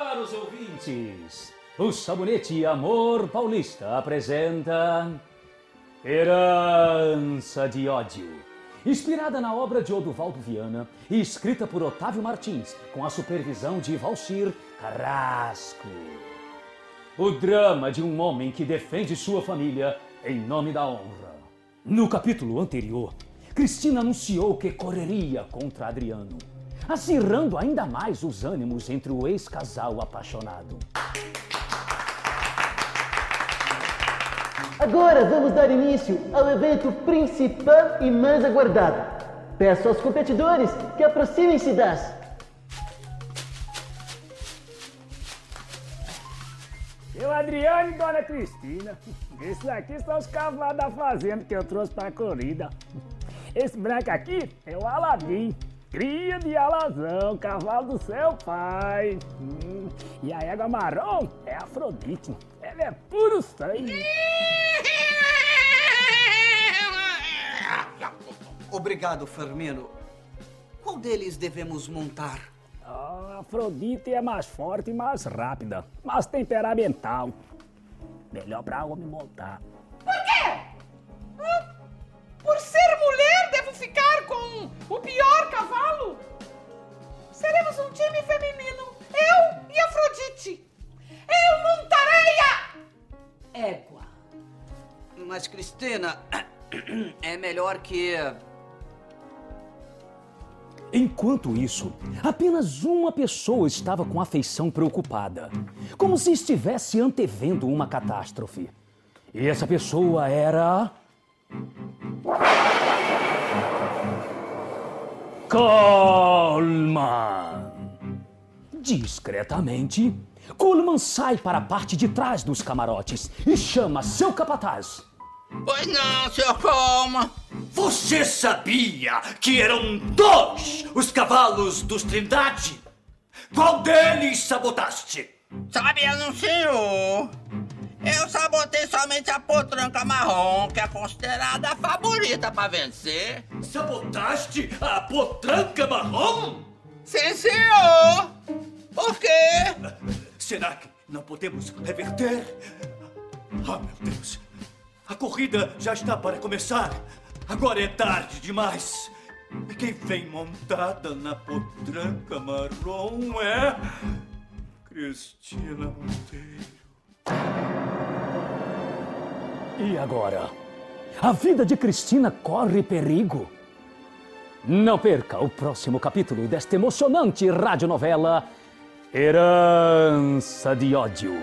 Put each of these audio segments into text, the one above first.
caros ouvintes, o Sabonete Amor Paulista apresenta Herança de Ódio. Inspirada na obra de Oduvaldo Viana e escrita por Otávio Martins, com a supervisão de Valcir Carrasco. O drama de um homem que defende sua família em nome da honra. No capítulo anterior, Cristina anunciou que correria contra Adriano, acirrando ainda mais os ânimos entre o ex-casal apaixonado. Agora vamos dar início ao evento principal e mais aguardado. Peço aos competidores que aproximem-se das. Eu, Adriano e Dona Cristina. Esses aqui são os cavalos da fazenda que eu trouxe pra corrida. Esse branco aqui é o Aladim, cria de alazão, cavalo do seu pai. Hum, E a égua marrom é Afrodite. Ela é puro sangue. Obrigado, Fermino. Qual deles devemos montar? Afrodite é mais forte e mais rápida, mais temperamental. Melhor pra homem montar. Um time feminino. Eu e Afrodite. Eu montarei a... Égua. Mas, Cristina, é melhor que. Enquanto isso, apenas uma pessoa estava com a feição preocupada, como se estivesse antevendo uma catástrofe. E essa pessoa era. Coleman! Discretamente, Coleman sai para a parte de trás dos camarotes e chama seu capataz. Pois não, senhor Colma. Você sabia que eram dois os cavalos dos Trindade? Qual deles sabotaste? Sabia não, senhor? Eu sabotei somente a potranca marrom, que é considerada a favorita pra vencer. Sabotaste a potranca marrom? Sim, senhor. Por quê? Será que não podemos reverter? Ah, meu Deus! A corrida já está para começar. Agora é tarde demais. E quem vem montada na potranca marrom é. Cristina Monteiro. E agora? A vida de Cristina corre perigo? Não perca o próximo capítulo desta emocionante radionovela Herança de Ódio,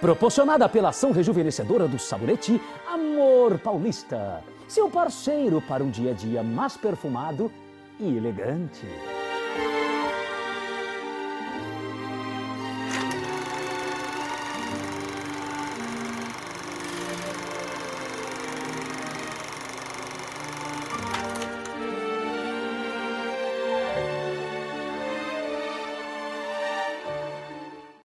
proporcionada pela ação rejuvenescedora do sabonete Amor Paulista, seu parceiro para um dia a dia mais perfumado e elegante.